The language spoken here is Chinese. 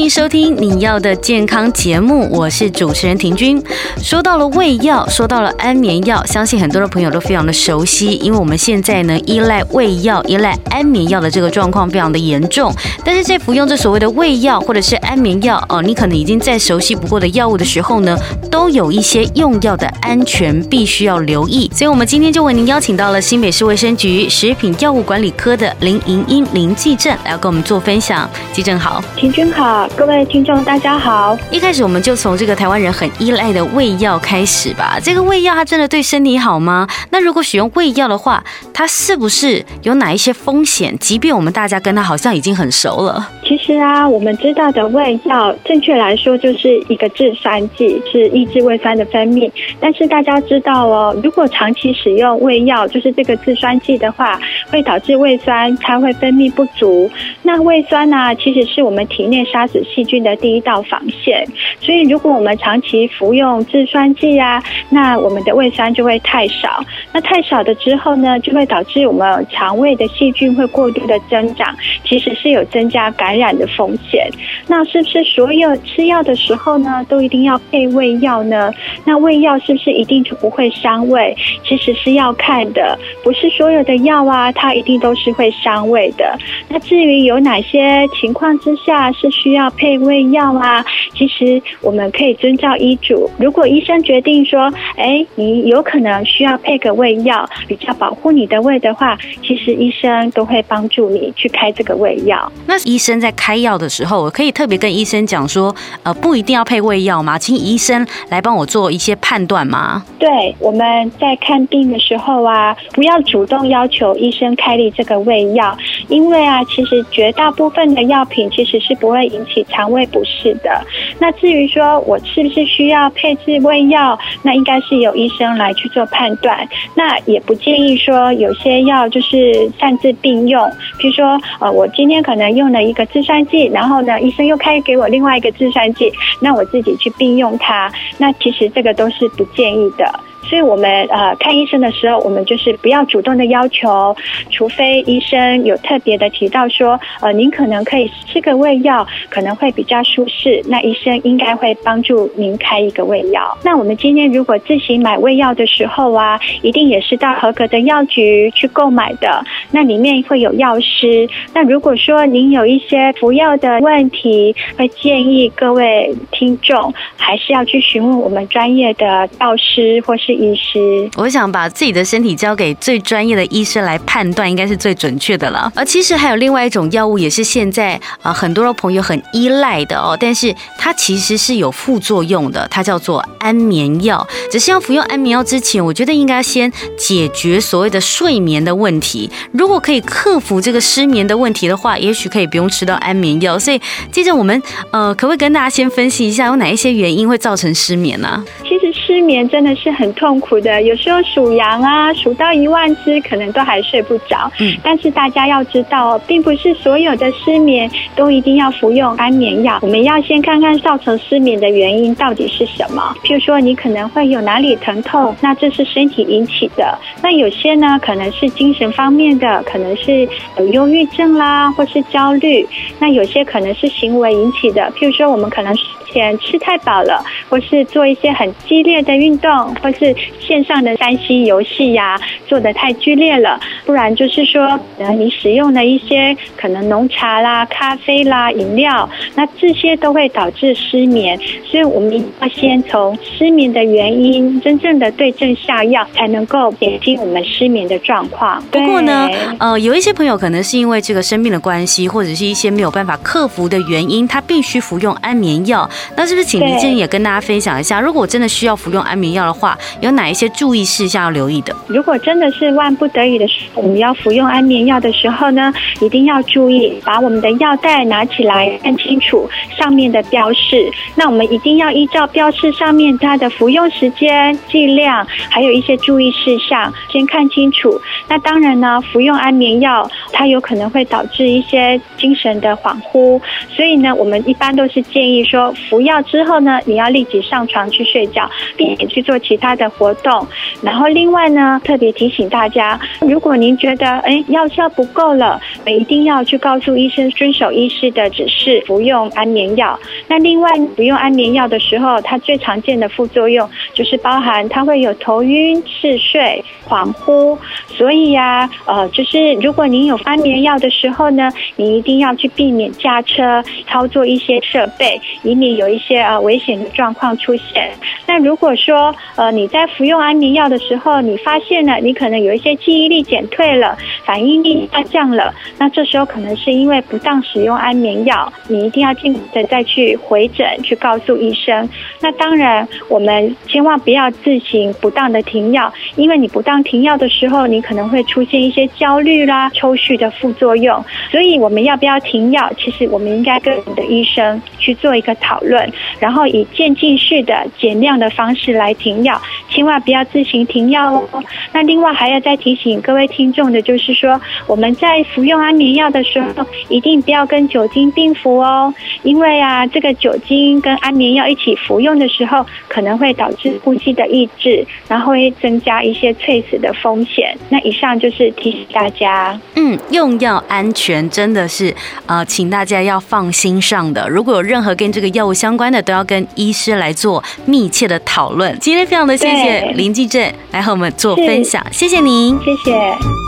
欢迎收听你要的健康节目，我是主持人婷君。说到了胃药，说到了安眠药，相信很多的朋友都非常的熟悉，因为我们现在呢依赖胃药、依赖安眠药的这个状况非常的严重。但是在服用这所谓的胃药或者是安眠药哦，你可能已经再熟悉不过的药物的时候呢，都有一些用药的安全必须要留意。所以，我们今天就为您邀请到了新北市卫生局食品药物管理科的林盈英林技正来跟我们做分享。技正好，婷君好。各位听众，大家好。一开始我们就从这个台湾人很依赖的胃药开始吧。这个胃药它真的对身体好吗？那如果使用胃药的话，它是不是有哪一些风险？即便我们大家跟它好像已经很熟了。其实啊，我们知道的胃药，正确来说就是一个制酸剂，是抑制胃酸的分泌。但是大家知道哦，如果长期使用胃药，就是这个制酸剂的话，会导致胃酸它会分泌不足。那胃酸呢、其实是我们体内杀死细菌的第一道防线。所以如果我们长期服用制酸剂啊，那我们的胃酸就会太少。那太少的之后呢，就会导致我们肠胃的细菌会过度的增长，其实是有增加感染染的风险。那是不是所有吃药的时候呢，都一定要配胃药呢？那胃药是不是一定就不会伤胃？其实是要看的，不是所有的药啊，它一定都是会伤胃的。那至于有哪些情况之下是需要配胃药啊？其实我们可以遵照医嘱，如果医生决定说，哎，你有可能需要配个胃药，比较保护你的胃的话，其实医生都会帮助你去开这个胃药。那医生在开药的时候，我可以特别跟医生讲说，呃，不一定要配胃药吗？请医生来帮我做一些判断吗？对，我们在看病的时候啊，不要主动要求医生开立这个胃药，因为啊，其实绝大部分的药品其实是不会引起肠胃不适的。那至于说我是不是需要配置胃药，那应该是由医生来去做判断。那也不建议说有些药就是擅自并用，比如说呃，我今天可能用了一个制酸剂，然后呢，医生又开给我另外一个制酸剂，那我自己去并用它，那其实这个都是不建议的。所以我们呃看医生的时候，我们就是不要主动的要求，除非医生有特别的提到说，呃，您可能可以吃个胃药，可能会比较舒适，那医生应该会帮助您开一个胃药。那我们今天如果自行买胃药的时候啊，一定也是到合格的药局去购买的，那里面会有药师。那如果说您有一些服药的问题，会建议各位听众还是要去询问我们专业的药师或是。医师，我想把自己的身体交给最专业的医生来判断，应该是最准确的了。而其实还有另外一种药物，也是现在啊很多的朋友很依赖的哦，但是它其实是有副作用的，它叫做安眠药。只是要服用安眠药之前，我觉得应该先解决所谓的睡眠的问题。如果可以克服这个失眠的问题的话，也许可以不用吃到安眠药。所以接着我们呃，可不可以跟大家先分析一下，有哪一些原因会造成失眠呢、其实失眠真的是很痛苦的，有时候数羊啊，数到一万只，可能都还睡不着。嗯，但是大家要知道，并不是所有的失眠都一定要服用安眠药。我们要先看看造成失眠的原因到底是什么。譬如说，你可能会有哪里疼痛，那这是身体引起的。那有些呢，可能是精神方面的，可能是有忧郁症啦，或是焦虑。那有些可能是行为引起的，譬如说，我们可能前吃太饱了，或是做一些很激烈的运动，或是线上的三 C 游戏呀，做的太剧烈了，不然就是说，呃，你使用了一些可能浓茶啦、咖啡啦、饮料，那这些都会导致失眠。所以我们要先从失眠的原因，真正的对症下药，才能够减轻我们失眠的状况。不过呢，呃，有一些朋友可能是因为这个生病的关系，或者是一些没有办法克服的原因，他必须服用安眠药。那是不是请林经理也跟大家分享一下，如果我真的需要要服用安眠药的话，有哪一些注意事项要留意的？如果真的是万不得已的时候，我们要服用安眠药的时候呢，一定要注意把我们的药袋拿起来看清楚上面的标示。那我们一定要依照标示上面它的服用时间、剂量，还有一些注意事项，先看清楚。那当然呢，服用安眠药它有可能会导致一些精神的恍惚，所以呢，我们一般都是建议说，服药之后呢，你要立即上床去睡觉，并且去做其他的活动。然后另外呢，特别提醒大家，如果您觉得哎药效不够了，一定要去告诉医生，遵守医师的指示服用安眠药。那另外服用安眠药的时候，它最常见的副作用就是包含它会有头晕、嗜睡、恍惚。所以呀、呃，就是如果您有安眠药的时候呢，你一定要去避免驾车操作一些设备，以免有一些呃危险的状况出现。那如果说呃你在服用安眠药的时候，你发现了你可能有一些记忆力减退了，反应力下降了，那这时候可能是因为不当使用安眠药，你一定要尽快的再去回诊去告诉医生。那当然，我们千万不要自行不当的停药，因为你不当停药的时候，你可能会出现一些焦虑啦、抽搐的副作用。所以我们要不要停药？其实我们应该跟你的医生去做一个讨论，然后以渐进式的减量的方式是来停药，千万不要自行停药哦。那另外还要再提醒各位听众的，就是说我们在服用安眠药的时候，一定不要跟酒精并服哦，因为啊，这个酒精跟安眠药一起服用的时候，可能会导致呼吸的抑制，然后会增加一些猝死的风险。那以上就是提醒大家，嗯，用药安全真的是呃，请大家要放心上的。如果有任何跟这个药物相关的，都要跟医师来做密切的讨论。今天非常的谢谢林继正来和我们做分享，谢谢您，谢谢。